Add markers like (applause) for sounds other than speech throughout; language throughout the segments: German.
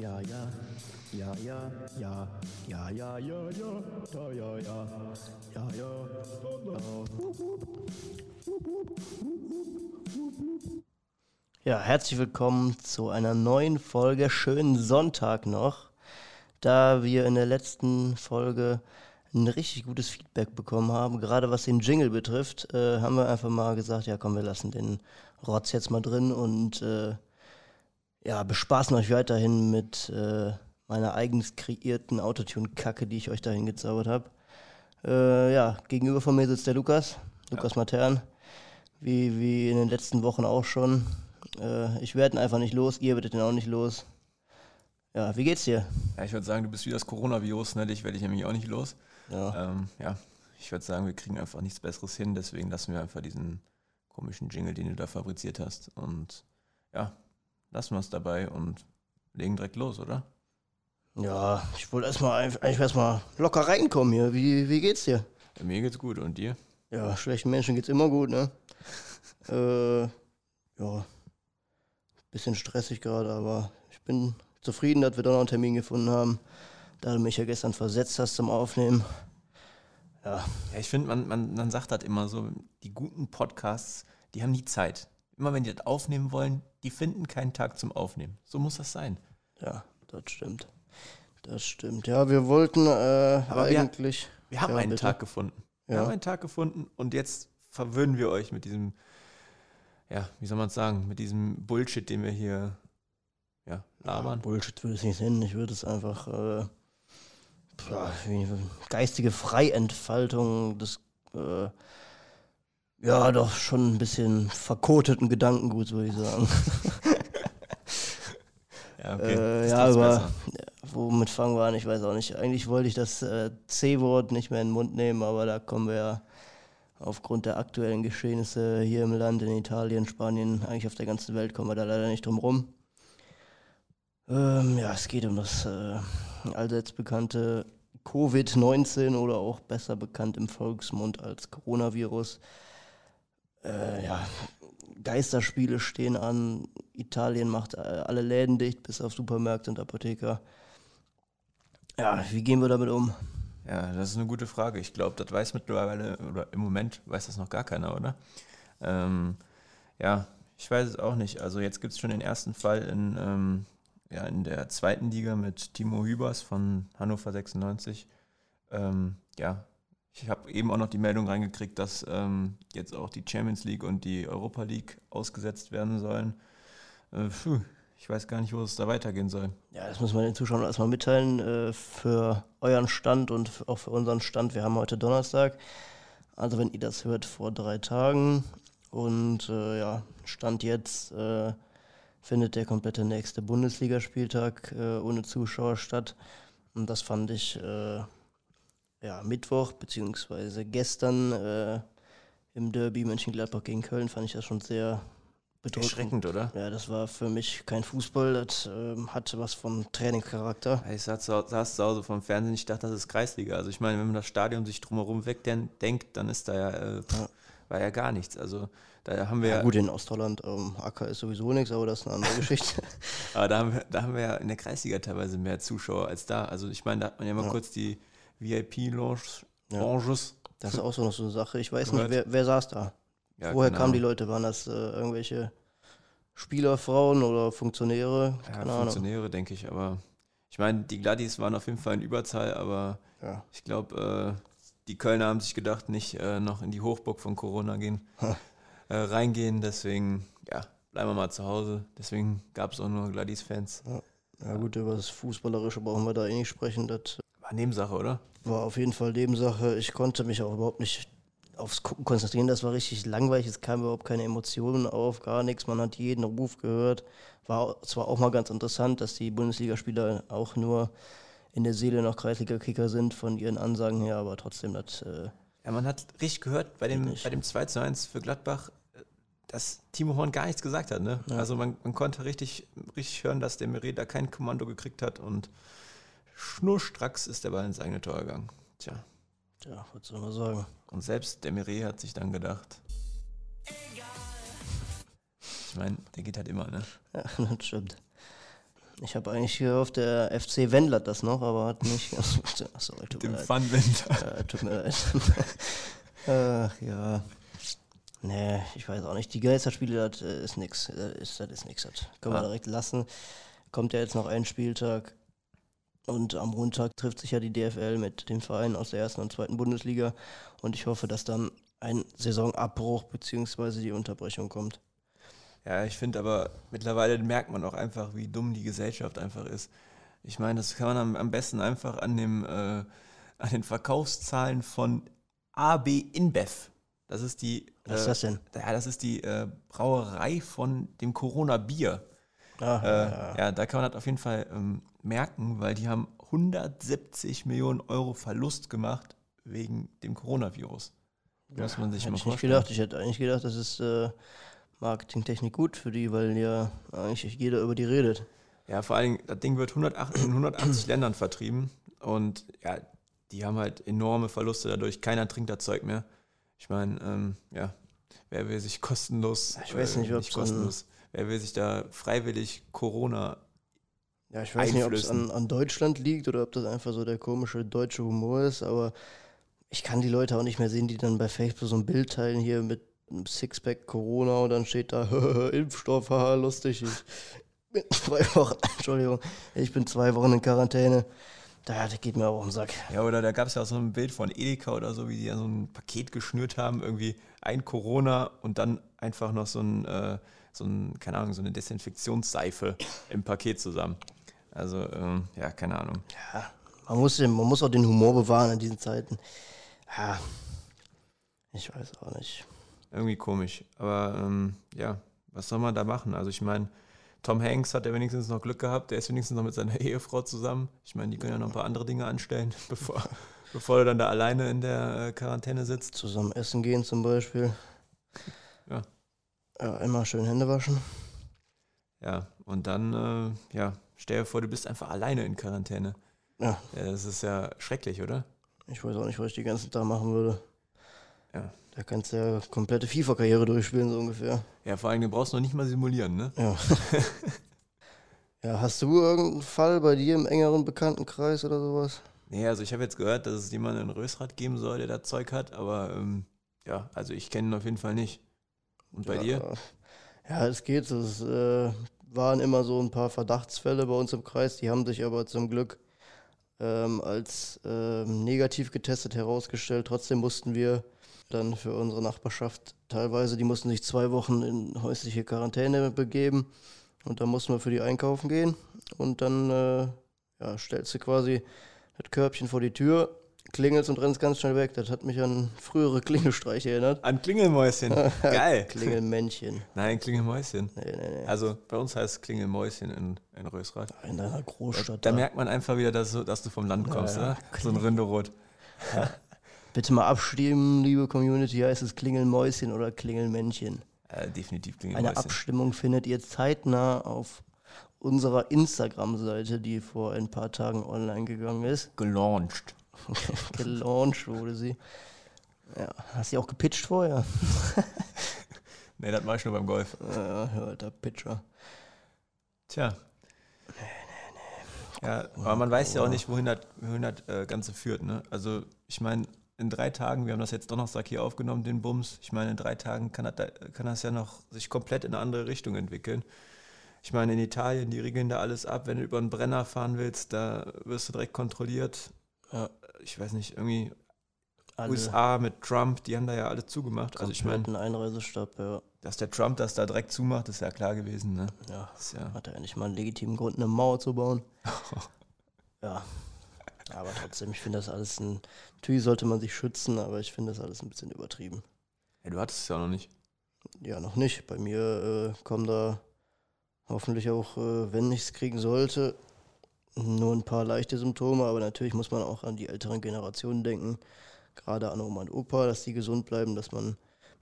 Ja, ja, ja, ja, ja, ja, ja, ja, ja, ja, ja, ja, ja, ja, ja. herzlich willkommen zu einer neuen Folge. Schönen Sonntag noch. Da wir in der letzten Folge ein richtig gutes Feedback bekommen haben, gerade was den Jingle betrifft, äh, haben wir einfach mal gesagt, ja komm, wir lassen den Rotz jetzt mal drin und äh, ja, bespaßen euch weiterhin mit äh, meiner eigens kreierten Autotune-Kacke, die ich euch dahin gezaubert habe. Äh, ja, gegenüber von mir sitzt der Lukas, Lukas ja. Matern, wie, wie in den letzten Wochen auch schon. Äh, ich werde ihn einfach nicht los, ihr werdet ihn auch nicht los. Ja, wie geht's dir? Ja, ich würde sagen, du bist wie das Coronavirus, ne? Dich werde ich nämlich auch nicht los. Ja. Ähm, ja, ich würde sagen, wir kriegen einfach nichts Besseres hin, deswegen lassen wir einfach diesen komischen Jingle, den du da fabriziert hast. Und ja, lassen wir es dabei und legen direkt los, oder? Ja, ich wollte erstmal eigentlich erstmal locker reinkommen hier. Wie, wie geht's dir? Ja, mir geht's gut und dir? Ja, schlechten Menschen geht's immer gut, ne? (laughs) äh, ja, bisschen stressig gerade, aber ich bin zufrieden, dass wir da noch einen Termin gefunden haben, da du mich ja gestern versetzt hast zum Aufnehmen. Ja. Ja, ich finde, man, man, man sagt das immer so, die guten Podcasts, die haben nie Zeit immer wenn die das aufnehmen wollen, die finden keinen Tag zum Aufnehmen. So muss das sein. Ja, das stimmt. Das stimmt. Ja, wir wollten äh, Aber eigentlich. Wir, wir haben ja, einen bitte. Tag gefunden. Wir ja. haben einen Tag gefunden und jetzt verwöhnen wir euch mit diesem, ja, wie soll man es sagen, mit diesem Bullshit, den wir hier ja, labern. Ja, Bullshit würde ich nicht nennen. Ich würde es einfach äh, geistige Freientfaltung des äh, ja, doch schon ein bisschen verkoteten Gedankengut, würde ich sagen. (laughs) ja, okay. Äh, ja, aber besser. womit fangen wir an? Ich weiß auch nicht. Eigentlich wollte ich das äh, C-Wort nicht mehr in den Mund nehmen, aber da kommen wir ja aufgrund der aktuellen Geschehnisse hier im Land, in Italien, Spanien, eigentlich auf der ganzen Welt, kommen wir da leider nicht drum rum. Ähm, ja, es geht um das äh, allseits bekannte Covid-19 oder auch besser bekannt im Volksmund als Coronavirus äh, ja, Geisterspiele stehen an. Italien macht äh, alle Läden dicht, bis auf Supermärkte und Apotheker. Ja, wie gehen wir damit um? Ja, das ist eine gute Frage. Ich glaube, das weiß mittlerweile, oder im Moment weiß das noch gar keiner, oder? Ähm, ja, ich weiß es auch nicht. Also jetzt gibt es schon den ersten Fall in, ähm, ja, in der zweiten Liga mit Timo Hübers von Hannover 96. Ähm, ja, ich habe eben auch noch die Meldung reingekriegt, dass ähm, jetzt auch die Champions League und die Europa League ausgesetzt werden sollen. Äh, pfuh, ich weiß gar nicht, wo es da weitergehen soll. Ja, das müssen wir den Zuschauern erstmal mitteilen. Äh, für euren Stand und auch für unseren Stand. Wir haben heute Donnerstag. Also, wenn ihr das hört, vor drei Tagen. Und äh, ja, Stand jetzt äh, findet der komplette nächste Bundesligaspieltag äh, ohne Zuschauer statt. Und das fand ich äh, ja, Mittwoch, beziehungsweise gestern äh, im Derby Mönchengladbach gegen Köln fand ich das schon sehr bedrückend. Erschreckend, oder? Ja, das war für mich kein Fußball, das äh, hatte was von Trainingscharakter. Ich saß, saß zu Hause vom Fernsehen, ich dachte, das ist Kreisliga. Also ich meine, wenn man das Stadion sich drumherum wegdenkt, dann ist da ja, äh, ja. war ja gar nichts. Also da haben wir ja, gut, in Ostholland, ähm, Acker ist sowieso nichts, aber das ist eine andere (laughs) Geschichte. aber da haben, wir, da haben wir ja in der Kreisliga teilweise mehr Zuschauer als da. Also ich meine, da hat man ja mal ja. kurz die VIP-Lounges. Ja. Das ist auch so noch so eine Sache. Ich weiß nicht, wer, wer saß da? Ja, Woher kamen die Leute? Waren das äh, irgendwelche Spielerfrauen oder Funktionäre? Ja, Funktionäre, denke ich. Aber ich meine, die Gladys waren auf jeden Fall in Überzahl, aber ja. ich glaube, äh, die Kölner haben sich gedacht, nicht äh, noch in die Hochburg von Corona gehen, äh, reingehen. Deswegen, ja, bleiben wir mal zu Hause. Deswegen gab es auch nur Gladys-Fans. Ja. ja. gut, über das Fußballerische brauchen wir da eh nicht sprechen. Das Nebensache, oder? War auf jeden Fall Nebensache. Ich konnte mich auch überhaupt nicht aufs Gucken konzentrieren. Das war richtig langweilig. Es kam überhaupt keine Emotionen auf, gar nichts. Man hat jeden Ruf gehört. War zwar auch mal ganz interessant, dass die Bundesligaspieler auch nur in der Seele noch Kreisliga-Kicker sind von ihren Ansagen her, aber trotzdem das. Äh, ja, man hat richtig gehört bei dem, bei dem 2 zu 1 für Gladbach, dass Timo Horn gar nichts gesagt hat. Ne? Ja. Also man, man konnte richtig, richtig hören, dass der Meret da kein Kommando gekriegt hat und Schnurstracks ist der Ball ins eigene Tor gegangen. Tja. Tja, was soll man sagen? Und selbst der Mire hat sich dann gedacht. Ich meine, der geht halt immer, ne? Ja, (laughs) das stimmt. Ich habe eigentlich gehofft, der FC Wendler das noch, aber hat nicht. (laughs) Achso, tut Dem mir leid. Fun-Wendler. Ja, tut mir leid. (laughs) Ach ja. Nee, ich weiß auch nicht. Die Geisterspiele, das äh, ist nix. Das ist, das ist nix. Das können wir Ah. direkt lassen. Kommt ja jetzt noch ein Spieltag. Und am Montag trifft sich ja die DFL mit den Vereinen aus der ersten und zweiten Bundesliga. Und ich hoffe, dass dann ein Saisonabbruch bzw. die Unterbrechung kommt. Ja, ich finde aber mittlerweile merkt man auch einfach, wie dumm die Gesellschaft einfach ist. Ich meine, das kann man am, am besten einfach an, dem, äh, an den Verkaufszahlen von AB InBev. Das ist die. Was ist äh, das denn? Ja, das ist die äh, Brauerei von dem Corona-Bier. Ah, Äh, ja. da kann man das auf jeden Fall ähm, merken, weil die haben 170 Millionen Euro Verlust gemacht wegen dem Coronavirus. Muss man sich Hätte mal ich nicht vorstellen. gedacht. Ich hätte eigentlich gedacht, das ist äh, Marketingtechnik gut für die, weil ja eigentlich jeder über die redet. Ja, vor allen Dingen, das Ding wird 108, in 180 Ländern vertrieben und ja, die haben halt enorme Verluste dadurch. Keiner trinkt das Zeug mehr. Ich meine, ähm, ja, wer will sich kostenlos, Ich weiß nicht, ob's an- kostenlos, wer will sich da freiwillig Corona, Ja, ich weiß nicht, ob es an, an Deutschland liegt oder ob das einfach so der komische deutsche Humor ist, aber ich kann die Leute auch nicht mehr sehen, die dann bei Facebook so ein Bild teilen hier mit einem Sixpack Corona und dann steht da (laughs) Impfstoff, haha, lustig. Ich bin (laughs) zwei Wochen, Entschuldigung, ich bin zwei Wochen in Quarantäne. Da das geht mir auch auf den Sack. ja, oder da gab es ja auch so ein Bild von Edeka oder so, wie die ja so ein Paket geschnürt haben, irgendwie ein Corona und dann einfach noch so ein, äh, so ein, keine Ahnung, so eine Desinfektionsseife im Paket zusammen. Also, ähm, ja, keine Ahnung. Ja, man muss, den, man muss auch den Humor bewahren in diesen Zeiten. Ja, ich weiß auch nicht. Irgendwie komisch. Aber ähm, ja, was soll man da machen? Also ich meine, Tom Hanks hat ja wenigstens noch Glück gehabt. Der ist wenigstens noch mit seiner (laughs) Ehefrau zusammen. Ich meine, die können ja noch ein paar andere Dinge anstellen, (laughs) bevor, bevor er dann da alleine in der äh, Quarantäne sitzt. Zusammen essen gehen zum Beispiel. Ja. Ja, immer schön Hände waschen. Ja, und dann, äh, ja, stell dir vor, du bist einfach alleine in Quarantäne. Ja, Ja, das ist ja schrecklich, oder? ich weiß auch nicht, was ich den ganzen Tag machen würde. Ja. Da kannst du ja komplette FIFA-Karriere durchspielen, so ungefähr. Ja, vor allem, du brauchst noch nicht mal simulieren, ne? Ja. (laughs) ja, hast du irgendeinen Fall bei dir im engeren Bekanntenkreis oder sowas? Nee, also ich habe jetzt gehört, dass es jemanden in Rösrath geben soll, der da Zeug hat, aber ähm, ja, also ich kenne ihn auf jeden Fall nicht. Und bei ja, dir? Ja, es geht. Es äh, waren immer so ein paar Verdachtsfälle bei uns im Kreis, die haben sich aber zum Glück ähm, als ähm, negativ getestet herausgestellt. Trotzdem mussten wir dann für unsere Nachbarschaft teilweise, die mussten sich zwei Wochen in häusliche Quarantäne begeben und dann mussten wir für die einkaufen gehen und dann äh, ja, stellst du quasi das Körbchen vor die Tür, klingelst und rennst ganz schnell weg. Das hat mich an frühere Klingelstreiche erinnert. An Klingelmäuschen. (laughs) Geil. Klingelmännchen. Nein, Klingelmäuschen. Nee, nee, nee. Also bei uns heißt es Klingelmäuschen in, in Rösrath. In deiner Großstadt. da da. merkt man einfach wieder, dass, du- dass du vom Land Ja, kommst, ja. oder? So ein Rinderot. Bitte mal abstimmen, liebe Community. Heißt es Klingelmäuschen oder Klingelmännchen? Äh, definitiv Eine Klingelmäuschen. Abstimmung findet ihr zeitnah auf unserer Instagram-Seite, die vor ein paar Tagen online gegangen ist. Gelauncht. (laughs) Gelauncht (laughs) wurde sie. Ja, hast du die auch gepitcht vorher? (laughs) Nee, das mache ich nur beim Golf. Ja, der Pitcher. Tja. Ja, aber man weiß ja auch nicht, wohin das, wohin das äh, Ganze führt. Ne? Also, ich meine, in drei Tagen, wir haben das jetzt Donnerstag hier aufgenommen, den Bums. Ich meine, in drei Tagen kann das, da- kann das ja noch sich komplett in eine andere Richtung entwickeln. Ich meine, in Italien, die regeln da alles ab. Wenn du über einen Brenner fahren willst, da wirst du direkt kontrolliert. Ja. Ich weiß nicht, irgendwie Alle USA mit Trump, die haben da ja alle zugemacht. Also ich meine, Einreisestopp, ja. dass der Trump das da direkt zumacht, ist ja klar gewesen. Ne? ja. Ja, Hat er endlich mal einen legitimen Grund, eine Mauer zu bauen. (laughs) ja. Aber trotzdem, ich finde das alles ein. Natürlich sollte man sich schützen, aber ich finde das alles ein bisschen übertrieben. ja, du hattest es ja noch nicht. Ja, noch nicht. Bei mir äh, kommen da hoffentlich auch, äh, wenn ich es kriegen sollte, nur ein paar leichte Symptome. Aber natürlich muss man auch an die älteren Generationen denken. Gerade an Oma und Opa, dass die gesund bleiben, dass man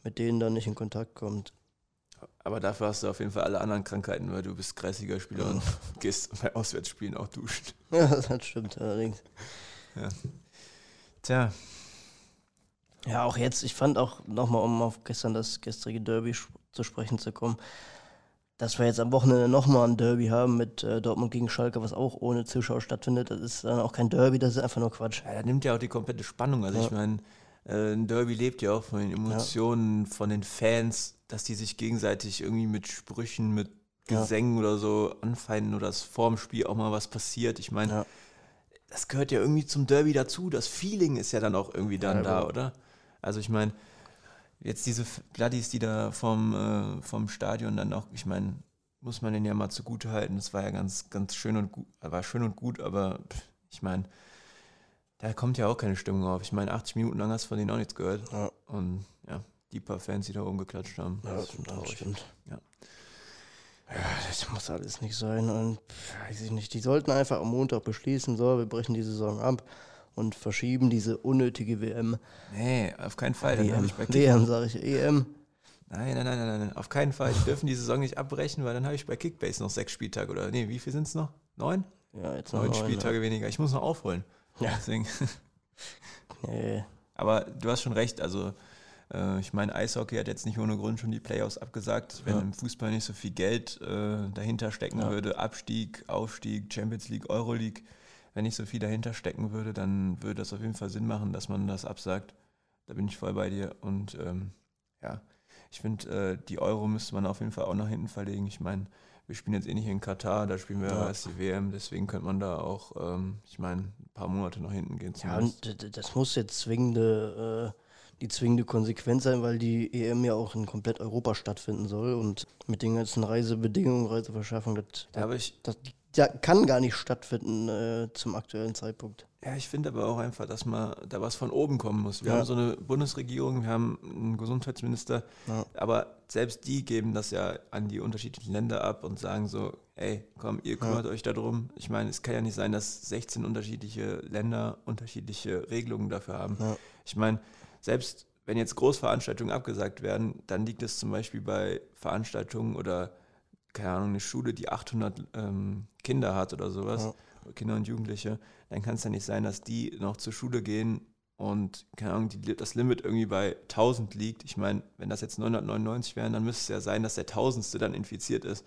mit denen dann nicht in Kontakt kommt. Aber dafür hast du auf jeden Fall alle anderen Krankheiten, weil du bist Kreisliga-Spieler und (laughs) gehst bei Auswärtsspielen auch duschen. (laughs) Ja, das stimmt allerdings. Tja, Ja, auch jetzt, ich fand auch nochmal, um auf gestern das gestrige Derby zu sprechen zu kommen, dass wir jetzt am Wochenende nochmal ein Derby haben mit äh, Dortmund gegen Schalke, was auch ohne Zuschauer stattfindet, das ist dann auch kein Derby, das ist einfach nur Quatsch. Ja, da nimmt ja auch die komplette Spannung. Also Ja. ich meine, äh, ein Derby lebt ja auch von den Emotionen, von den Fans, dass die sich gegenseitig irgendwie mit Sprüchen, mit Ja. Gesängen oder so anfeinden oder dass vorm Spiel auch mal was passiert. Ich meine, Ja. das gehört ja irgendwie zum Derby dazu. Das Feeling ist ja dann auch irgendwie dann Ja, da, oder? Also ich meine, jetzt diese Gladdies, die da vom, äh, vom Stadion dann auch, ich meine, muss man den ja mal zugute halten. Das war ja ganz, ganz schön und gut, war schön und gut, aber pff, ich meine, da kommt ja auch keine Stimmung auf. Ich meine, 80 Minuten lang hast du von denen auch nichts gehört. Ja. Und ja, die paar Fans, die da oben geklatscht haben. Ja, das ist schon das stimmt. Ja. Ja, das muss alles nicht sein. Und weiß ich nicht. Die sollten einfach am Montag beschließen, so, wir brechen die Saison ab und verschieben diese unnötige WM. Nee, auf keinen Fall. Dann WM, ich bei Kick WM sage ich, EM. Nein, nein, nein, nein, nein, auf keinen Fall. Die dürfen die Saison nicht abbrechen, weil dann habe ich bei Kickbase noch sechs Spieltage oder nee, wie viel sind es noch? Neun? Ja, jetzt noch Neun neun, Spieltage weniger. Ich muss noch aufholen. Ja. Deswegen. (laughs) Ja. Nee. Aber du hast schon recht. Also, äh, ich meine, Eishockey hat jetzt nicht ohne Grund schon die Playoffs abgesagt. Wenn Ja. im Fußball nicht so viel Geld äh, dahinter stecken Ja. würde, Abstieg, Aufstieg, Champions League, Euroleague, wenn nicht so viel dahinter stecken würde, dann würde das auf jeden Fall Sinn machen, dass man das absagt. Da bin ich voll bei dir. Und ähm, ja, ich finde, äh, die Euro müsste man auf jeden Fall auch nach hinten verlegen. Ich meine, wir spielen jetzt eh nicht in Katar, da spielen wir Ja. erst die WM, deswegen könnte man da auch, ähm, ich meine, ein paar Monate nach hinten gehen. Ja, und das muss jetzt zwingende, äh, die zwingende Konsequenz sein, weil die EM ja auch in komplett Europa stattfinden soll und mit den ganzen Reisebedingungen, Reiseverschaffung, das, Ja, ich, das, das kann gar nicht stattfinden äh, zum aktuellen Zeitpunkt. Ja, ich finde aber auch einfach, dass mal da was von oben kommen muss. Wir Ja. haben so eine Bundesregierung, wir haben einen Gesundheitsminister, Ja. aber selbst die geben das ja an die unterschiedlichen Länder ab und sagen so, ey, komm, ihr kümmert euch darum. Ich meine, es kann ja nicht sein, dass 16 unterschiedliche Länder unterschiedliche Regelungen dafür haben. Ja. Ich meine, selbst wenn jetzt Großveranstaltungen abgesagt werden, dann liegt es zum Beispiel bei Veranstaltungen oder, keine Ahnung, eine Schule, die 800 ähm, Kinder hat oder sowas, Ja. Kinder und Jugendliche, dann kann es ja nicht sein, dass die noch zur Schule gehen und, keine Ahnung, die, das Limit irgendwie bei 1000 liegt. Ich meine, wenn das jetzt 999 wären, dann müsste es ja sein, dass der Tausendste dann infiziert ist.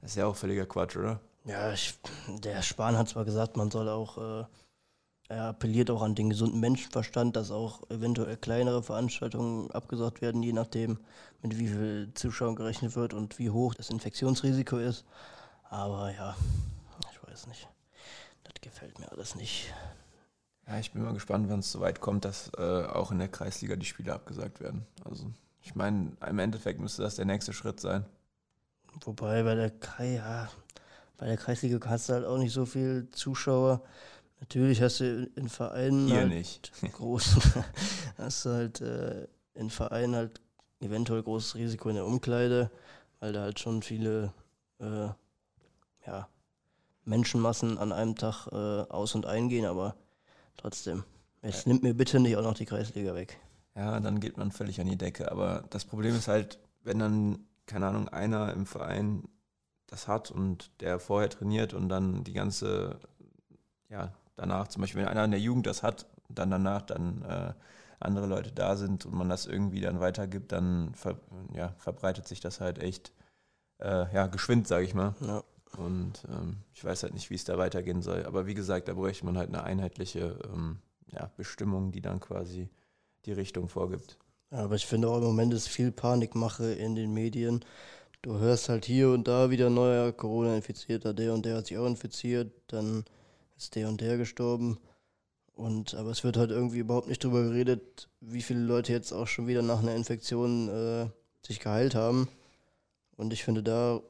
Das ist ja auch völliger Quatsch, oder? Ja, ich, der Spahn hat zwar gesagt, man soll auch, äh, er appelliert auch an den gesunden Menschenverstand, dass auch eventuell kleinere Veranstaltungen abgesagt werden, je nachdem, mit wie viel Zuschauern gerechnet wird und wie hoch das Infektionsrisiko ist. Aber ja, ich weiß nicht. Das gefällt mir alles nicht. Ja, ich bin mal gespannt, wann es so weit kommt, dass äh, auch in der Kreisliga die Spiele abgesagt werden. Also, ich meine, im Endeffekt müsste das der nächste Schritt sein. Wobei bei der Kai, ja, bei der Kreisliga hast du halt auch nicht so viel Zuschauer. Natürlich hast du in Vereinen Ihr halt nicht. (laughs) groß, (laughs) hast du halt äh, in Vereinen halt eventuell großes Risiko in der Umkleide, weil da halt schon viele äh, ja, Menschenmassen an einem Tag äh, aus- und eingehen, aber trotzdem. Jetzt nimmt mir bitte nicht auch noch die Kreisliga weg. Ja, dann geht man völlig an die Decke. Aber das Problem ist halt, wenn dann, keine Ahnung, einer im Verein das hat und der vorher trainiert und dann die ganze, ja, danach, zum Beispiel, wenn einer in der Jugend das hat, dann danach dann äh, andere Leute da sind und man das irgendwie dann weitergibt, dann ver, ja, verbreitet sich das halt echt, äh, ja, geschwind, sage ich mal. Ja. Und ähm, ich weiß halt nicht, wie es da weitergehen soll. Aber wie gesagt, da bräuchte man halt eine einheitliche ähm, ja, Bestimmung, die dann quasi die Richtung vorgibt. Ja, aber ich finde auch im Moment ist viel Panikmache in den Medien. Du hörst halt hier und da wieder neuer Corona-Infizierter, der und der hat sich auch infiziert, dann ist der und der gestorben. Und aber es wird halt irgendwie überhaupt nicht drüber geredet, wie viele Leute jetzt auch schon wieder nach einer Infektion äh, sich geheilt haben. Und ich finde, da,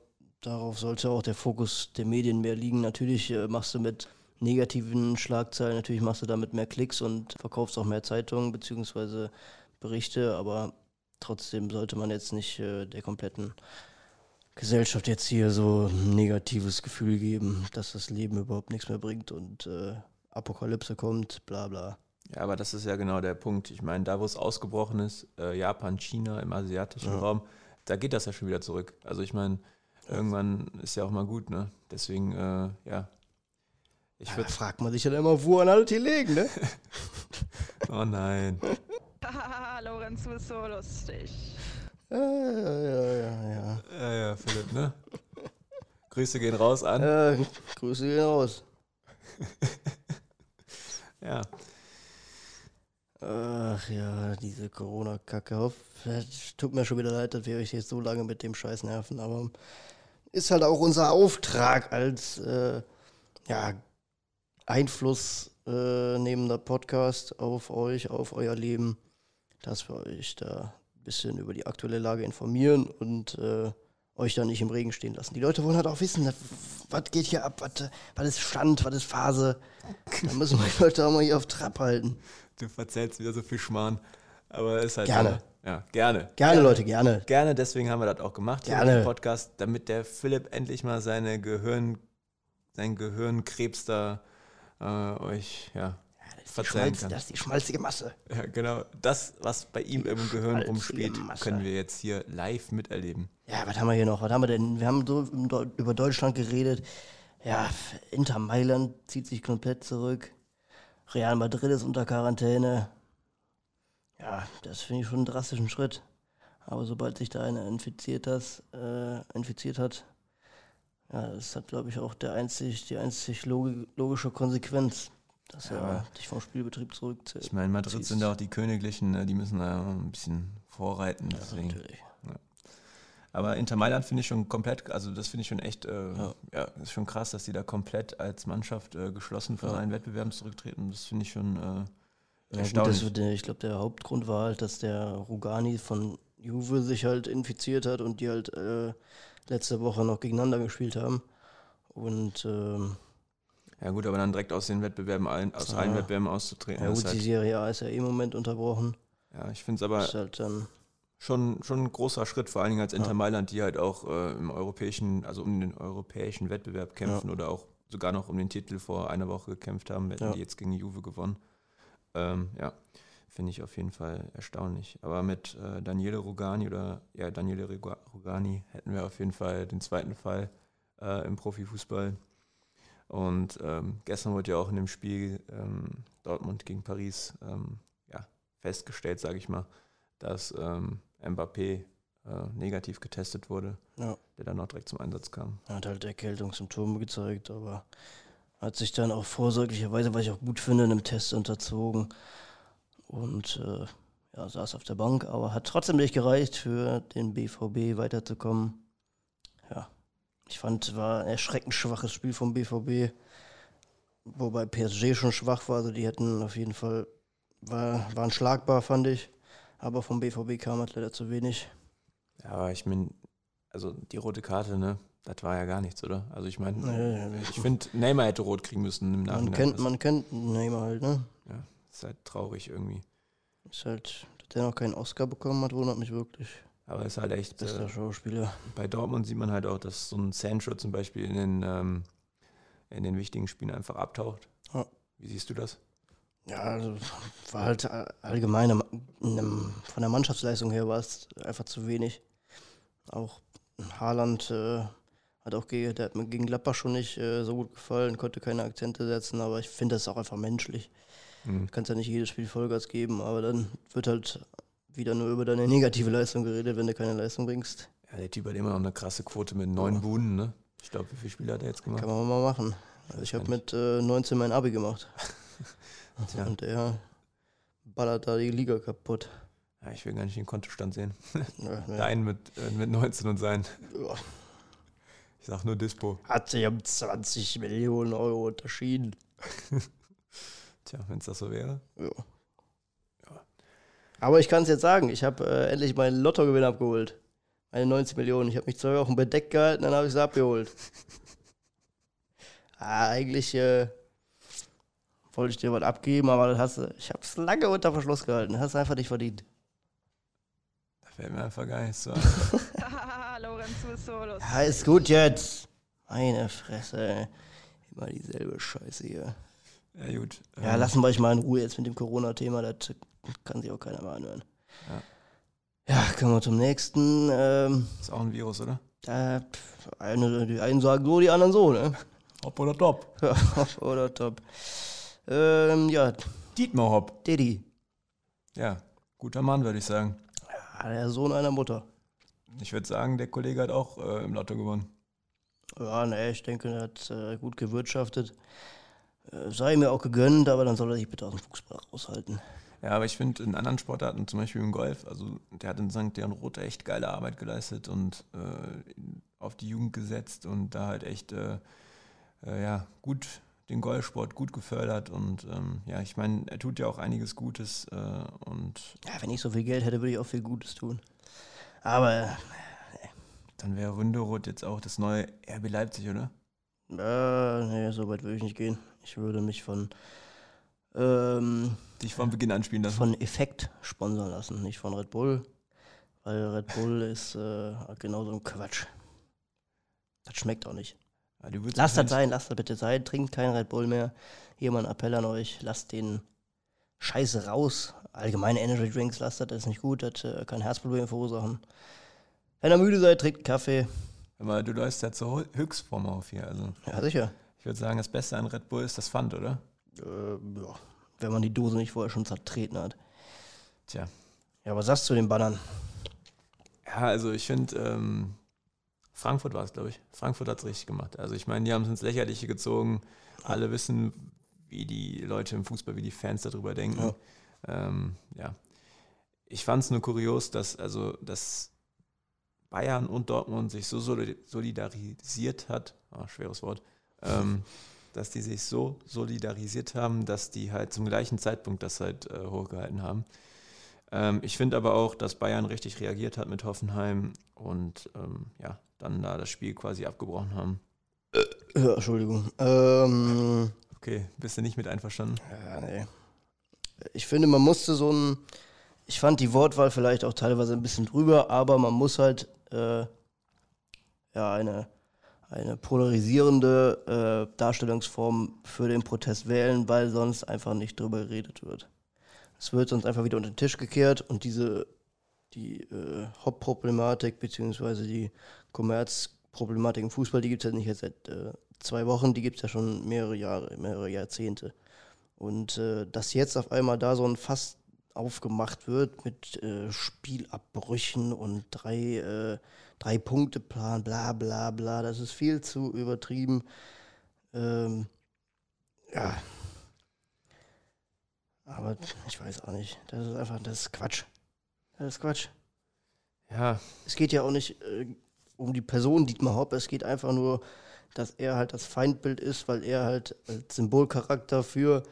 darauf sollte auch der Fokus der Medien mehr liegen. Natürlich äh, machst du mit negativen Schlagzeilen, natürlich machst du damit mehr Klicks und verkaufst auch mehr Zeitungen beziehungsweise Berichte, aber trotzdem sollte man jetzt nicht äh, der kompletten Gesellschaft jetzt hier so ein negatives Gefühl geben, dass das Leben überhaupt nichts mehr bringt und äh, Apokalypse kommt, bla bla. Ja, aber das ist ja genau der Punkt. Ich meine, da wo es ausgebrochen ist, äh, Japan, China, im asiatischen Ja. Raum, da geht das ja schon wieder zurück. Also ich meine, irgendwann ist ja auch mal gut, ne? Deswegen, äh, ja. Ich Da würde. fragt man sich dann immer, wo an alle die legen, ne? (laughs) Oh nein. Haha, (laughs) Lorenz, du bist so lustig. Ja, ja, ja, ja. ja. Ja, ja, Philipp, ne? Grüße gehen raus an. Äh, Grüße gehen raus. (laughs) Ja. Ach ja, diese Corona-Kacke. Tut mir schon wieder leid, dass wir euch jetzt so lange mit dem Scheiß nerven, aber ist halt auch unser Auftrag als äh, ja, einflussnehmender Podcast auf euch, auf euer Leben, dass wir euch da bisschen über die aktuelle Lage informieren und äh, euch da nicht im Regen stehen lassen. Die Leute wollen halt auch wissen, was geht hier ab, was ist Stand, was ist Phase. Da müssen wir die Leute auch mal hier auf Trab halten. Du verzählst wieder so viel Schmarrn. Aber ist halt Gerne. So. Ja, gerne. Gerne, Leute, gerne. Gerne, deswegen haben wir das auch gemacht hier Gerne. im Podcast, damit der Philipp endlich mal seine Gehirn, sein Gehirnkrebs da äh, euch, ja, Die verzeihen kann. das ist die schmalzige Masse. ja, genau. Das, was bei ihm im Gehirn rumspielt, Masse. können wir jetzt hier live miterleben. Ja, was haben wir hier noch? Was haben wir denn? Wir haben so über Deutschland geredet. Ja, Inter Mailand zieht sich komplett zurück. Real Madrid ist unter Quarantäne. Ja, das finde ich schon einen drastischen Schritt. Aber sobald sich da einer infiziert, das, äh, infiziert hat, ja, das hat, glaube ich, auch der einzig, die einzig logi logische Konsequenz, dass Ja. er dich vom Spielbetrieb zurückzieht. Ich meine, Madrid sind ja auch die Königlichen, ne? die müssen da ein bisschen vorreiten. Ja, Deswegen. natürlich. Aber Inter Mailand finde ich schon komplett, also das finde ich schon echt, äh, ja. Ja. ist schon krass, dass die da komplett als Mannschaft äh, geschlossen von Ja. allen Wettbewerben zurücktreten. Das finde ich schon äh, Ja, gut, erstaunlich. der- ich glaube, der Hauptgrund war halt, dass der Rugani von Juve sich halt infiziert hat und die halt äh, letzte Woche noch gegeneinander gespielt haben. Und ähm, ja gut, aber dann direkt aus den Wettbewerben, allen, aus Ja. allen Wettbewerben auszutreten. ja, gut, ist die halt, Serie A ist ja eh im Moment unterbrochen. ja, ich finde es aber halt schon, schon ein großer Schritt, vor allen Dingen als Inter Ja. Mailand, die halt auch äh, im europäischen, also um den europäischen Wettbewerb kämpfen oder auch sogar noch um den Titel vor einer Woche gekämpft haben, hätten Ja. die jetzt gegen Juve gewonnen. Ähm, ja, finde ich auf jeden Fall erstaunlich. Aber mit äh, Daniele Rugani oder ja, Daniele Ruga- Rugani hätten wir auf jeden Fall den zweiten Fall äh, im Profifußball. Und ähm, gestern wurde ja auch in dem Spiel ähm, Dortmund gegen Paris ähm, ja, festgestellt, sage ich mal, dass ähm, Mbappé äh, negativ getestet wurde, ja, der dann auch direkt zum Einsatz kam. hat halt Erkältungssymptome gezeigt, aber hat sich dann auch vorsorglicherweise, was ich auch gut finde, einem Test unterzogen. Und äh, ja, saß auf der Bank, aber hat trotzdem nicht gereicht, für den BVB weiterzukommen. Ja, ich fand, war ein erschreckend schwaches Spiel vom BVB, wobei PSG schon schwach war, also die hätten auf jeden Fall, war, waren schlagbar, fand ich. Aber vom BVB kam halt leider zu wenig. Ja, aber ich meine, also die rote Karte, ne, das war ja gar nichts, oder? Also ich meine, Nee, ich finde, Neymar hätte rot kriegen müssen im Nachhinein. Man kennt, man kennt Neymar halt, ne? ist halt traurig irgendwie. Ist halt, dass der noch keinen Oscar bekommen hat, wundert mich wirklich. Aber ist halt echt, Bester äh, Schauspieler. bei Dortmund sieht man halt auch, dass so ein Sancho zum Beispiel in den, ähm, in den wichtigen Spielen einfach abtaucht. Ja. Wie siehst du das? Ja, also war halt all- allgemein von der Mannschaftsleistung her war es einfach zu wenig. Auch Haaland äh, hat auch gegen, der hat mir gegen Gladbach schon nicht äh, so gut gefallen, konnte keine Akzente setzen, aber ich finde das auch einfach menschlich. Hm. Du kannst ja nicht jedes Spiel Vollgas geben, aber dann wird halt wieder nur über deine negative Leistung geredet, wenn du keine Leistung bringst. Ja, der Typ hat immer noch eine krasse Quote mit neun Ja. Buden, ne? Ich glaube, wie viele Spiele hat er jetzt gemacht? Kann man mal machen. Also ich habe mit äh, 19 mein Abi gemacht. (laughs) Tja. Und er ballert da die Liga kaputt. Ja, ich will gar nicht den Kontostand sehen. Ja, ja. Deinen mit, äh, mit 19 und sein. Ja. Ich sag nur Dispo. Hat sich um 20 Millionen Euro unterschieden. (laughs) Tja, wenn es das so wäre. Ja. Aber ich kann es jetzt sagen, ich habe äh, endlich meinen Lottogewinn abgeholt. Meine 90 Millionen. Ich habe mich zwei Wochen bedeckt gehalten, dann habe ich sie abgeholt. (laughs) ah, eigentlich äh, wollte ich dir was abgeben, aber das hast du, ich habe es lange unter Verschluss gehalten. Hast du einfach nicht verdient. Da fällt mir einfach gar nichts zu (laughs) (laughs) Lorenzo ist so lustig. Ja, ist gut jetzt. Meine Fresse. Immer dieselbe Scheiße hier. Ja, gut. Ja, Ähm, lassen wir euch mal in Ruhe jetzt mit dem Corona-Thema. Das kann sich auch keiner mehr anhören. Ja, kommen wir zum nächsten. Ähm, Ist auch ein Virus, oder? pf, eine, die einen sagen so, die anderen so, ne? (laughs) Hopp oder top? (laughs) Ja, Oder top. Ähm, ja, Dietmar Hopp. Diddy. Ja, guter Mann, würde ich sagen. Ja, der Sohn einer Mutter. Ich würde sagen, der Kollege hat auch äh, im Lotto gewonnen. Ja, ne, ich denke, er hat äh, gut gewirtschaftet. Äh, sei mir auch gegönnt, aber dann soll er sich bitte aus dem Fußball raushalten. Ja, aber ich finde in anderen Sportarten, zum Beispiel im Golf, also der hat in St. Leon Roth echt geile Arbeit geleistet und äh, auf die Jugend gesetzt und da halt echt äh, äh, ja, gut den Golfsport gut gefördert und ähm, ja, ich meine, er tut ja auch einiges Gutes äh, und Ja, wenn ich so viel Geld hätte, würde ich auch viel Gutes tun. Aber äh, dann wäre Ründeroth jetzt auch das neue RB Leipzig, oder? Äh, nee, so weit würde ich nicht gehen. Ich würde mich von, ähm, Dich von Beginn an spielen lassen. von Effekt sponsern lassen, nicht von Red Bull. Weil Red Bull ist äh, genau so ein Quatsch. Das schmeckt auch nicht. Ja, Lasst das sein, lasst das bitte sein. Trinkt kein Red Bull mehr. Hier mal ein Appell an euch. Lasst den Scheiße raus. Allgemeine Energy Drinks lasst das, das ist nicht gut. Das äh, kann Herzprobleme verursachen. Wenn ihr müde seid, trinkt einen Kaffee. Mal, du läufst ja zur Höchstform auf hier. Also Ja, sicher. ich würde sagen, das Beste an Red Bull ist das Pfand, oder? Äh, ja. Wenn man die Dose nicht vorher schon zertreten hat. Tja. Ja, was sagst du zu den Bannern? Ja, also ich finde, ähm, Frankfurt war es, glaube ich. Frankfurt hat es richtig gemacht. Also ich meine, die haben es ins Lächerliche gezogen. Alle wissen, wie die Leute im Fußball, wie die Fans darüber denken. Ja, ähm, ja. ich fand es nur kurios, dass also dass Bayern und Dortmund sich so soli- solidarisiert hat, ah, schweres Wort, ähm, dass die sich so solidarisiert haben, dass die halt zum gleichen Zeitpunkt das halt äh, hochgehalten haben. Ähm, ich finde aber auch, dass Bayern richtig reagiert hat mit Hoffenheim und ähm, ja, dann da das Spiel quasi abgebrochen haben. Ja, Entschuldigung. Ähm, Okay, bist du nicht mit einverstanden? ja, nee. Ich finde, man musste so ein. Ich fand die Wortwahl vielleicht auch teilweise ein bisschen drüber, aber man muss halt äh, ja eine, eine polarisierende äh, Darstellungsform für den Protest wählen, weil sonst einfach nicht drüber geredet wird. Es wird sonst einfach wieder unter den Tisch gekehrt und diese die äh, Hauptproblematik beziehungsweise die Kommerzproblematik im Fußball, die gibt es ja nicht jetzt seit äh, zwei Wochen, die gibt es ja schon mehrere Jahre, mehrere Jahrzehnte. Und äh, dass jetzt auf einmal da so ein Fass aufgemacht wird mit äh, Spielabbrüchen und drei, äh, drei Punkte Plan, bla bla bla, das ist viel zu übertrieben. Ähm, ja. Aber ich weiß auch nicht. Das ist einfach, das ist Quatsch. Das ist Quatsch. Ja, Es geht ja auch nicht äh, um die Person Dietmar Hopp, es geht einfach nur, dass er halt das Feindbild ist, weil er halt als Symbolcharakter für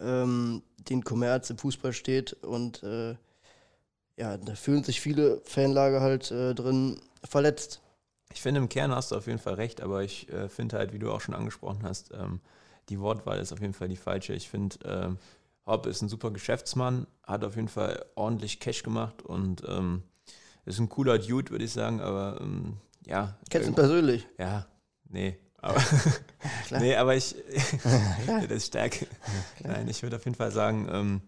ähm, den Kommerz im Fußball steht und äh, ja, da fühlen sich viele Fanlager halt äh, drin verletzt. Ich finde, im Kern hast du auf jeden Fall recht, aber ich äh, finde halt, wie du auch schon angesprochen hast, ähm, die Wortwahl ist auf jeden Fall die falsche. Ich finde, ähm, Hopp ist ein super Geschäftsmann, hat auf jeden Fall ordentlich Cash gemacht und ähm, ist ein cooler Dude, würde ich sagen, aber ähm, ja. Kennst du ihn persönlich? Ja, nee. Aber, klar. (laughs) nee, aber ich, (laughs) das ist Stärke. Nein, ich würde auf jeden Fall sagen, ähm,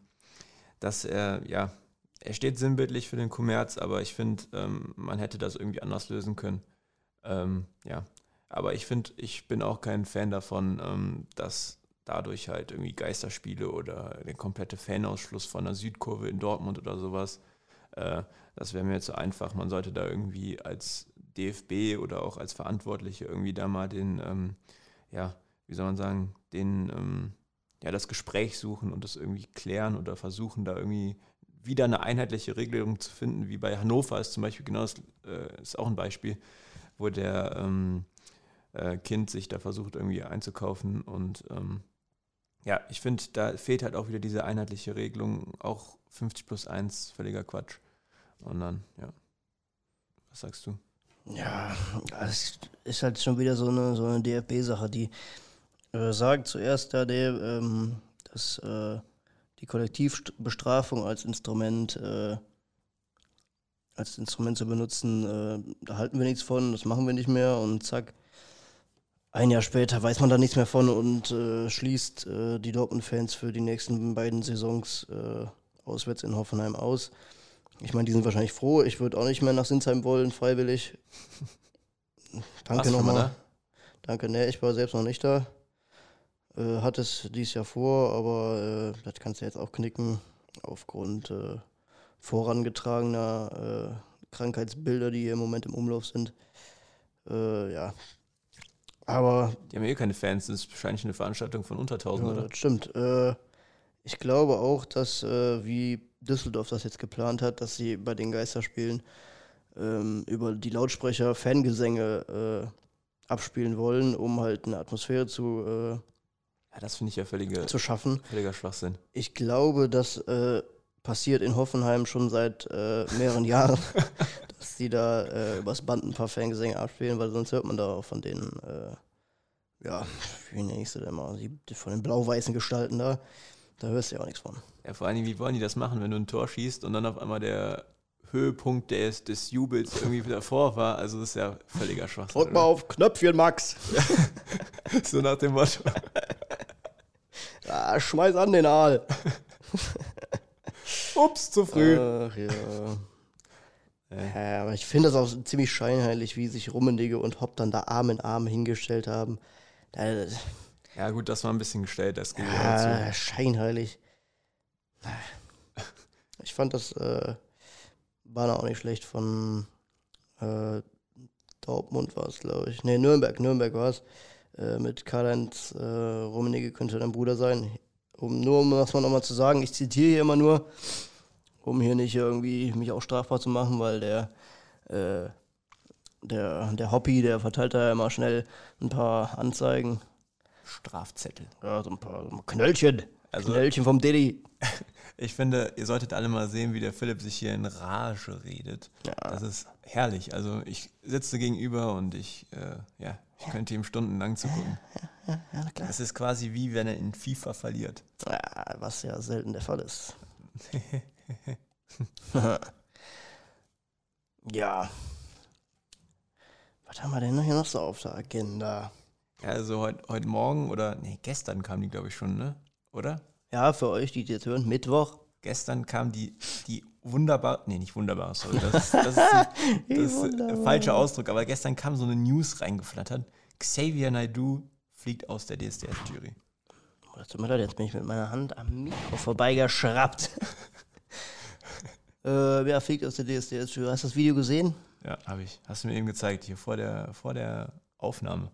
dass er, ja, er steht sinnbildlich für den Kommerz, aber ich finde, ähm, man hätte das irgendwie anders lösen können. Ähm, ja, aber ich finde, ich bin auch kein Fan davon, dass dadurch halt irgendwie Geisterspiele oder der komplette Fanausschluss von der Südkurve in Dortmund oder sowas, äh, das wäre mir zu einfach. Man sollte da irgendwie als DFB oder auch als Verantwortliche irgendwie da mal den, ähm, ja, wie soll man sagen, den, ähm, ja, das Gespräch suchen und das irgendwie klären oder versuchen, da irgendwie wieder eine einheitliche Regelung zu finden, wie bei Hannover ist zum Beispiel, genau das äh, ist auch ein Beispiel, wo der ähm, äh, Kind sich da versucht irgendwie einzukaufen und ähm, ja, ich finde, da fehlt halt auch wieder diese einheitliche Regelung, auch 50 plus 1, völliger Quatsch. Und dann, ja, was sagst du? Ja, es ist halt schon wieder so eine, so eine DFB-Sache, die äh, sagt zuerst, ja, der, ähm, dass äh, die Kollektivbestrafung als Instrument, äh, als Instrument zu benutzen, äh, da halten wir nichts von, das machen wir nicht mehr und zack. Ein Jahr später weiß man da nichts mehr von und äh, schließt äh, die Dortmund-Fans für die nächsten beiden Saisons auswärts in Hoffenheim aus. Ich meine, die sind wahrscheinlich froh. Ich würde auch nicht mehr nach Sinsheim wollen, freiwillig. (laughs) Danke nochmal. Danke, ne, ich war selbst noch nicht da. Äh, hat es dies Jahr vor, aber äh, das kannst du jetzt auch knicken aufgrund äh, vorangetragener äh, Krankheitsbilder, die hier im Moment im Umlauf sind. Äh, ja. Aber Die haben ja eh keine Fans, das ist wahrscheinlich eine Veranstaltung von unter 1000, ja, oder? das stimmt. Äh, ich glaube auch, dass wie Düsseldorf das jetzt geplant hat, dass sie bei den Geisterspielen ähm, über die Lautsprecher Fangesänge äh, abspielen wollen, um halt eine Atmosphäre zu, äh, Ja, das finde ich ja völlige, zu schaffen. völliger Schwachsinn. Ich glaube, das äh, passiert in Hoffenheim schon seit äh, mehreren Jahren, (laughs) dass die da äh, übers Band ein paar Fangesänge abspielen, weil sonst hört man da auch von den, äh, ja, wie nenne ich sie denn mal, von den blau-weißen Gestalten da, da hörst du ja auch nichts von. Ja, vor allen Dingen, wie wollen die das machen, wenn du ein Tor schießt und dann auf einmal der Höhepunkt des, des Jubels irgendwie davor war? Also das ist ja völliger Schwachsinn. Drück mal auf Knöpfchen, Max. oder? (laughs) So nach dem Motto. Ah, schmeiß an den Aal. (laughs) Ups, zu Ach ja. ja aber ich finde das auch ziemlich scheinheilig, wie sich Rummenigge und Hopp dann da Arm in Arm hingestellt haben. Da, Ja gut, das war ein bisschen gestellt, das auch zu. Ja, scheinheilig. Ich fand das äh, war auch nicht schlecht von äh, Dortmund war es, glaube ich. Ne, Nürnberg, Nürnberg war es. Äh, mit Karl-Heinz äh, Rummenigge könnte dein Bruder sein. Um, nur um das mal nochmal zu sagen, ich zitiere hier immer nur, um hier nicht irgendwie mich auch strafbar zu machen, weil der äh, der, der Hobby, der verteilt da ja immer schnell ein paar Anzeigen. Strafzettel. Ja, so ein paar, so ein Knöllchen. Also- Knöllchen vom Diddy. (laughs) Ich finde, ihr solltet alle mal sehen, wie der Philipp sich hier in Rage redet. Ja. Das ist herrlich. Also ich sitze gegenüber und ich, äh, ja, ich könnte ihm stundenlang zugucken. Ja, na klar. Das ist quasi wie wenn er in FIFA verliert. Ja, was ja selten der Fall ist. (laughs) ja. Was haben wir denn hier noch so auf der Agenda? Ja, also heute heut Morgen oder, nee, gestern kam die, glaube ich, schon, ne? Oder? Ja, für euch, die jetzt hören, Mittwoch. Gestern kam die, die wunderbar, nee, nicht wunderbar, sorry, das, ist- das (laughs) ist, die, das ist der falsche Ausdruck, aber gestern kam so eine News reingeflattert. Xavier Naidoo fliegt aus der DSDS-Jury. Oh, das tut mir leid, jetzt bin ich mit meiner Hand am Mikro vorbeigeschraubt. (laughs) äh, ja, fliegt aus der DSDS. Hast du das Video gesehen? Ja, habe ich. Hast du mir eben gezeigt, hier vor der, vor der Aufnahme.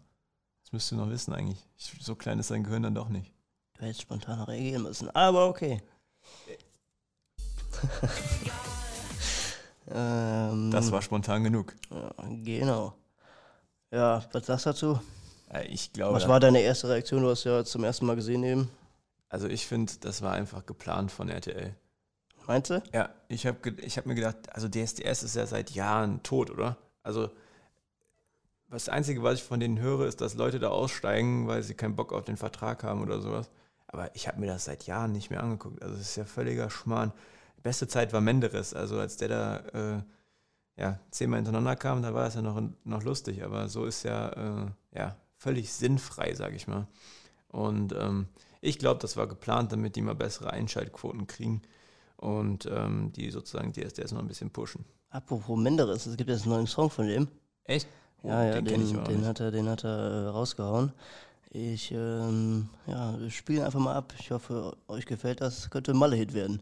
Das müsst ihr noch wissen eigentlich. Ich, so klein ist sein Gehirn dann doch nicht. Du hättest spontan reagieren müssen, aber okay. (laughs) ähm, Das war spontan genug. Ja, genau. Ja, was sagst du dazu? Ja, ich glaube, Was war deine erste Reaktion? Du hast ja zum ersten Mal gesehen eben. also ich finde, das war einfach geplant von RTL. Meinst du? Ja, ich habe ich hab mir gedacht, also DSDS ist ja seit Jahren tot, oder? Also das Einzige, was ich von denen höre, ist, dass Leute da aussteigen, weil sie keinen Bock auf den Vertrag haben oder sowas. Aber ich habe mir das seit Jahren nicht mehr angeguckt. Also es ist ja völliger Schmarrn. Die beste Zeit war Menderes. Also als der da äh, ja, zehnmal hintereinander kam, da war es ja noch, noch lustig. Aber so ist ja, äh, ja völlig sinnfrei, sage ich mal. Und ähm, ich glaube, das war geplant, damit die mal bessere Einschaltquoten kriegen und ähm, die sozusagen DSDS noch ein bisschen pushen. Apropos Menderes, es gibt jetzt einen neuen Song von dem. Echt? Oh, ja, ja, den den, den, hat er, den hat er äh, rausgehauen. Ich, ähm, ja, wir spielen einfach mal ab. Ich hoffe, euch gefällt das. Könnte ein Malle-Hit werden.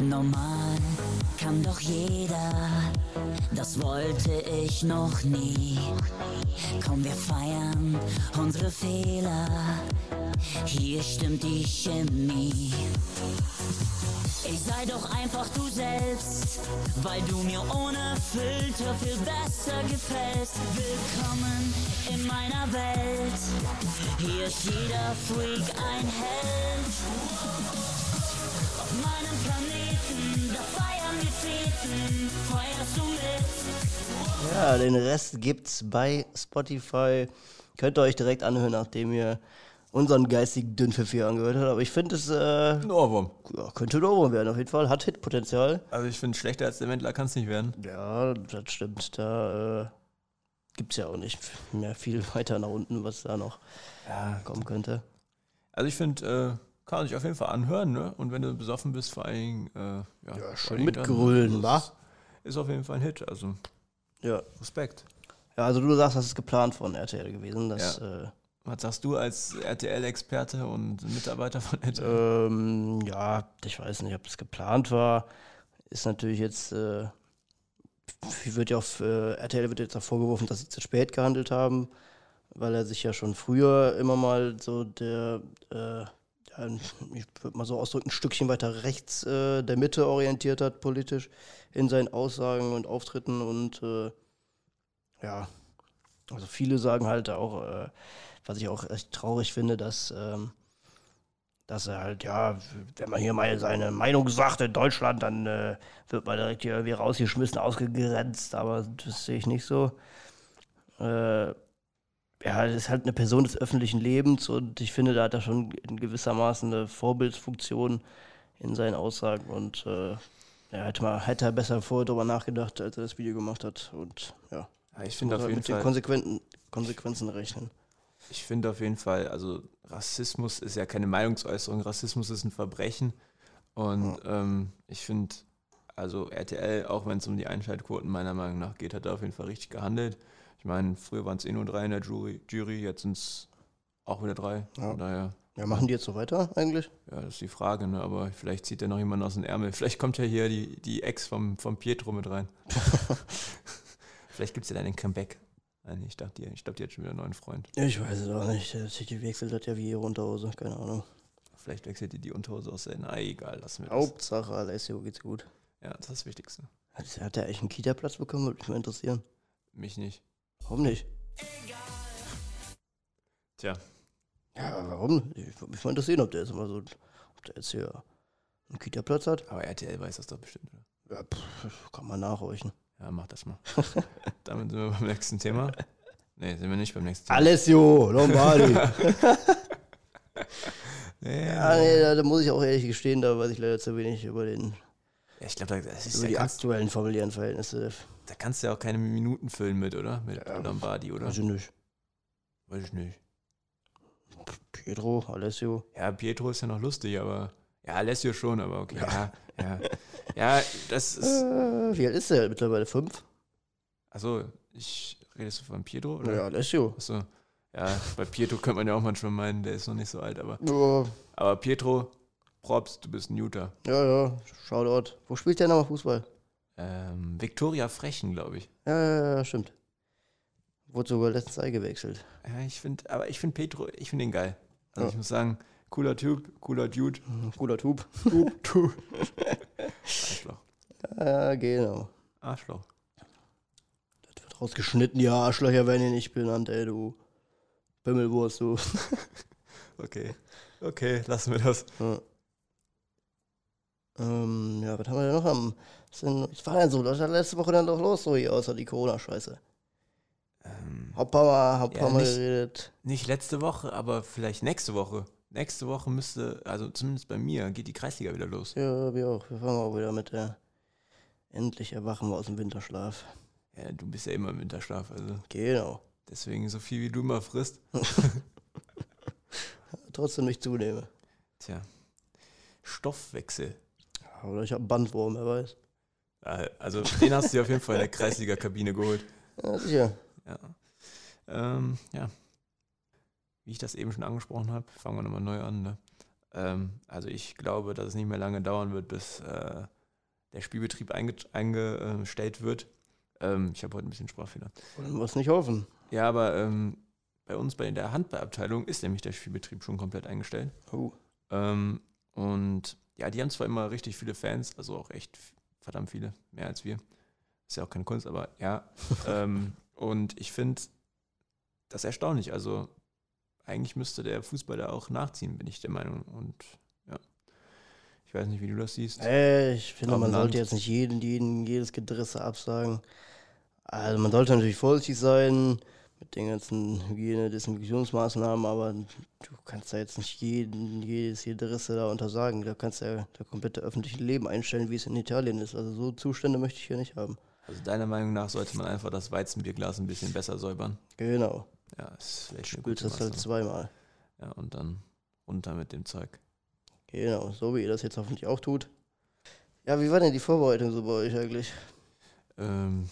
Normal kann doch jeder, das wollte ich noch nie. Komm, wir feiern unsere Fehler, hier stimmt die Chemie. Ich sei doch einfach du selbst, weil du mir ohne Filter viel besser gefällst. Willkommen in meiner Welt, hier ist jeder Freak ein Held. Auf meinem Planeten, Ja, den Rest gibt's bei Spotify. Könnt ihr euch direkt anhören, nachdem ihr unseren geistigen Dünnpfiff hier angehört habt. Aber ich finde, es äh, Ein Ohrwurm. ja, könnte ein Ohrwurm werden, auf jeden Fall. Hat Hitpotenzial. Also ich finde, schlechter als der Wendler kann es nicht werden. Ja, das stimmt. Da äh, gibt's ja auch nicht mehr viel weiter nach unten, was da noch Ja. kommen könnte. Also ich finde, äh, kann man sich auf jeden Fall anhören, ne? Und wenn du besoffen bist, vor allen Dingen, äh, ja, vor schön mitgrölen, wa? ist auf jeden Fall ein Hit. Also Ja. Respekt. Ja, also du sagst, das ist geplant von RTL gewesen. Dass, äh, Was sagst du als RTL-Experte und Mitarbeiter von RTL? ähm, ja, ich weiß nicht, ob es geplant war. Ist natürlich jetzt, äh, wird ja auf äh, RTL wird jetzt auch vorgeworfen, dass sie zu spät gehandelt haben, weil er sich ja schon früher immer mal so der, äh, ja, ich würde mal so ausdrücken, ein Stückchen weiter rechts äh, der Mitte orientiert hat, politisch, in seinen Aussagen und Auftritten und äh, ja, also viele sagen halt auch, äh, was ich auch echt traurig finde, dass, ähm, dass er halt, ja, wenn man hier mal seine Meinung sagt in Deutschland, dann äh, wird man direkt hier irgendwie rausgeschmissen, ausgegrenzt, aber das sehe ich nicht so. Äh, ja, er ist halt eine Person des öffentlichen Lebens und ich finde, da hat er schon in gewissermaßen eine Vorbildsfunktion in seinen Aussagen und äh, ja, hätte, mal, hätte er besser vorher darüber nachgedacht, als er das Video gemacht hat und ja. Ja, ich finde auf halt jeden mit den Fall. Konsequenten, Konsequenzen rechnen. Ich finde auf jeden Fall, also Rassismus ist ja keine Meinungsäußerung, Rassismus ist ein Verbrechen. Und ähm, ich finde, also RTL, auch wenn es um die Einschaltquoten meiner Meinung nach geht, hat er auf jeden Fall richtig gehandelt. Ich meine, früher waren es eh nur drei in der Jury, Jury jetzt sind es auch wieder drei. Ja. Von daher, Ja, machen die jetzt so weiter eigentlich? ja, das ist die Frage, ne? aber vielleicht zieht er noch jemand aus dem Ärmel. Vielleicht kommt ja hier die, die Ex vom, vom Pietro mit rein. (laughs) vielleicht gibt es ja dann ein Comeback. Nein, ich dachte, die- ich glaube, die hat schon wieder einen neuen Freund. Ich weiß es auch nicht. City wechselt hat ja wie ihre Unterhose, keine Ahnung. Vielleicht wechselt die die Unterhose aus. Na, egal, lassen wir das. Hauptsache, Alessio geht's gut. Ja, das ist das Wichtigste. Hat, hat der eigentlich einen Kita-Platz bekommen? Würde mich mal interessieren. Mich nicht. Warum nicht? Tja, Ja, warum? Ich würde mich mal interessieren, ob der jetzt mal so, ob der jetzt hier einen Kita-Platz hat. aber RTL weiß das doch bestimmt, oder? Ja, pff, kann man nachhorchen. Ja, mach das mal. (laughs) Damit sind wir beim nächsten Thema. Nee, sind wir nicht beim nächsten Thema. Alessio, Lombardi. Nee, (laughs) ja, nee, da, da muss ich auch ehrlich gestehen, da weiß ich leider zu wenig über, den, Ja, ich glaube, da, das ist- über die aktuellen familiären Verhältnisse. da kannst du ja auch keine Minuten füllen mit, oder? Mit Ja. Lombardi, oder? Weiß ich nicht. Weiß ich nicht. Pietro, Alessio. Ja, Pietro ist ja noch lustig, aber. Ja, Alessio schon, aber okay. Ja, ja. Ja, das (laughs) ist. Äh, wie alt ist der mittlerweile? Fünf? Achso, ich. Redest du von Pietro? Oder? Ja, Alessio. Achso. Ja, bei Pietro könnte man ja auch manchmal meinen, der ist noch nicht so alt, aber. Ja, Aber Pietro, Props, du bist ein Juter. ja, ja, Shoutout. Wo spielt der nochmal Fußball? Ähm, Viktoria Frechen, glaube ich. Ja, ja, ja, stimmt. Wurde sogar letztens eingewechselt. Ja, ich finde, aber ich finde Petro, ich finde ihn geil. Also Ja. ich muss sagen, cooler Typ, cooler Dude. Hm, Cooler Tub. Typ, Typ. (laughs) Arschloch. Ja, genau. Arschloch. Das wird rausgeschnitten. Ja, Arschlöcher werden hier nicht benannt, ey, du. Bimmelwurst, du. (laughs) Okay. Okay, lassen wir das. Ja. Ähm, ja, was haben wir denn noch am. Was, denn, was war denn so? Was war letzte Woche dann doch los, so hier, außer die Corona-Scheiße? Ähm, Mal, hab Ja, nicht- geredet. nicht letzte Woche, aber vielleicht nächste Woche. Nächste Woche müsste, also zumindest bei mir, geht die Kreisliga wieder los. Ja, wir auch. Wir fangen auch wieder mit der. Endlich erwachen wir aus dem Winterschlaf. Ja, du bist ja immer im Winterschlaf, also Genau. deswegen so viel wie du immer frisst. (laughs) (laughs) Trotzdem nicht zunehme. Tja. Stoffwechsel. Oder ich hab einen Bandwurm, wer weiß. Also den hast du dir auf jeden Fall in der Kreisliga-Kabine geholt. Ja, sicher. Ja. Ähm, ja. Wie ich das eben schon angesprochen habe, fangen wir nochmal neu an. Ne? Ähm, also ich glaube, dass es nicht mehr lange dauern wird, bis äh, der Spielbetrieb einge eingestellt wird. Ähm, ich habe heute ein bisschen Sprachfehler. Wollen wir es nicht hoffen. Ja, aber ähm, bei uns bei der Handballabteilung ist nämlich der Spielbetrieb schon komplett eingestellt. Oh. Ähm, und ja, die haben zwar immer richtig viele Fans, also auch echt verdammt viele, mehr als wir. Ist ja auch keine Kunst, aber ja. (laughs) ähm, und ich finde das erstaunlich. Also eigentlich müsste der Fußball da auch nachziehen, bin ich der Meinung. Und ja, ich weiß nicht, wie du das siehst. Äh, ich finde, man Land. sollte jetzt nicht jeden, jeden, jedes Gedrisse absagen. Also man sollte natürlich vorsichtig sein mit den ganzen Hygiene-Desinfektionsmaßnahmen, aber du kannst da jetzt nicht jeden, jedes Gedrisse da untersagen. Da kannst du ja das komplette öffentliche Leben einstellen, wie es in Italien ist. Also so Zustände möchte ich hier nicht haben. Also deiner Meinung nach sollte man einfach das Weizenbierglas ein bisschen besser säubern. Genau. Ja, ist vielleicht eine gute das halt zweimal. Ja, und dann runter mit dem Zeug. Genau, so wie ihr das jetzt hoffentlich auch tut. Ja, wie war denn die Vorbereitung so bei euch eigentlich? Ähm,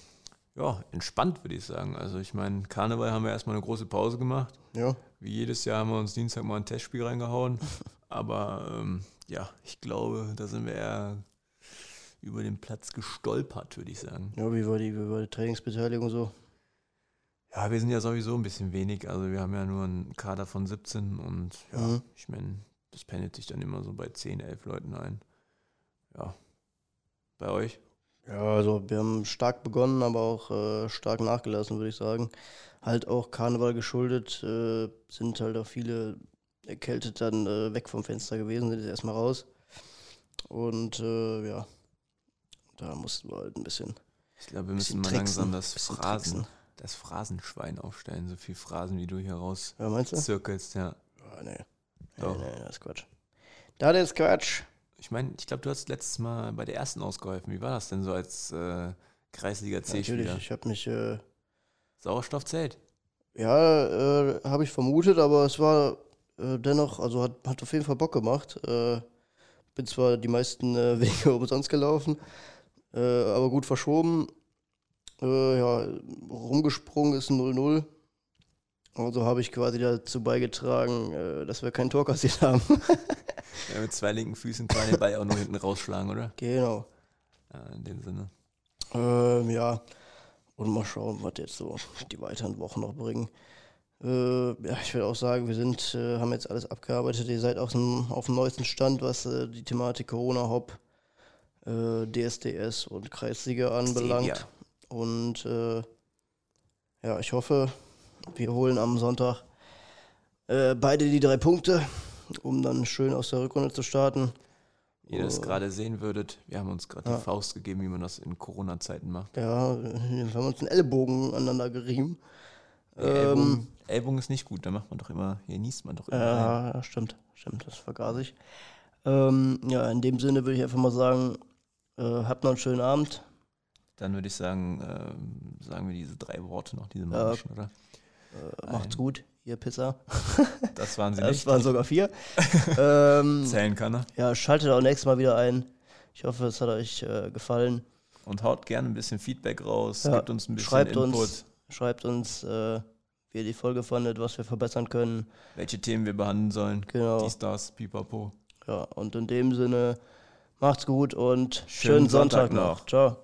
ja, entspannt würde ich sagen. Also ich meine, Karneval haben wir erstmal eine große Pause gemacht. Ja. Wie jedes Jahr haben wir uns Dienstag mal ein Testspiel reingehauen. (laughs) Aber ähm, ja, ich glaube, da sind wir eher über den Platz gestolpert, würde ich sagen. Ja, wie war die, wie war die Trainingsbeteiligung so? Ja, wir sind ja sowieso ein bisschen wenig. Also wir haben ja nur einen Kader von 17 und ja, Mhm. ich meine, das pendelt sich dann immer so bei 10, 11 Leuten ein. Ja. Bei euch? Ja, also wir haben stark begonnen, aber auch äh, stark nachgelassen, würde ich sagen. Halt auch Karneval geschuldet, äh, sind halt auch viele erkältet dann äh, weg vom Fenster gewesen, sind jetzt erstmal raus. Und äh, ja, da mussten wir halt ein bisschen, Ich glaube, wir müssen mal langsam das Phrasen, tricksen. das Phrasenschwein aufstellen. So viel Phrasen, wie du hier raus Ja, meinst du? zirkelst, ja. Ah, nee. Nee, Doch. nee, das ist Quatsch. Das ist Quatsch. Ich meine, ich glaube, du hast letztes Mal bei der ersten ausgeholfen. Wie war das denn so als äh, Kreisliga Natürlich, C-Spieler? ich habe mich, äh, Sauerstoff zählt. ja, äh, habe ich vermutet, aber es war äh, dennoch, also hat, hat auf jeden Fall Bock gemacht. Äh, bin zwar die meisten äh, (laughs) Wege umsonst gelaufen, aber gut verschoben. Ja, rumgesprungen ist ein 0-0. Also habe ich quasi dazu beigetragen, äh, dass wir kein Tor kassiert haben. (laughs) Ja, mit zwei linken Füßen kann man den Ball auch nur hinten rausschlagen, oder? genau. Ja, in dem Sinne. Ähm, ja, und mal schauen, was jetzt so die weiteren Wochen noch bringen. Äh, ja, ich würde auch sagen, wir sind, äh, haben jetzt alles abgearbeitet. Ihr seid auf dem, auf dem neuesten Stand, was äh, die Thematik Corona-Hop, äh, DSDS und Kreisliga anbelangt. Stevia. Und äh, ja, ich hoffe, wir holen am Sonntag äh, beide die drei Punkte, um dann schön aus der Rückrunde zu starten. Wie ihr das gerade sehen würdet, wir haben uns gerade Ja. die Faust gegeben, wie man das in Corona-Zeiten macht. Ja, wir haben uns einen Ellenbogen aneinander gerieben. Nee, Ellbogen, Ähm, Ellbogen ist nicht gut, da macht man doch immer, hier niest man doch immer. Ja, ja, stimmt, stimmt, das vergaß ich. Ähm, ja, in dem Sinne würde ich einfach mal sagen, äh, habt noch einen schönen Abend. Dann würde ich sagen, ähm, sagen wir diese drei Worte noch, diese Ja. magischen, oder? Äh, macht's gut, ihr Pisser. (laughs) Das waren sie Das nicht. waren sogar vier. (laughs) ähm, Zählen kann er. ja, schaltet auch nächstes Mal wieder ein. Ich hoffe, es hat euch äh, gefallen. Und haut gerne ein bisschen Feedback raus, Ja, gibt uns ein bisschen Schreibt Input, uns, schreibt uns, äh, wie ihr die Folge fandet, was wir verbessern können. welche Themen wir behandeln sollen. Genau. Dies, das, pipapo. Ja, und in dem Sinne, macht's gut und Schönen schönen, Sonntag, Sonntag noch. noch. Ciao.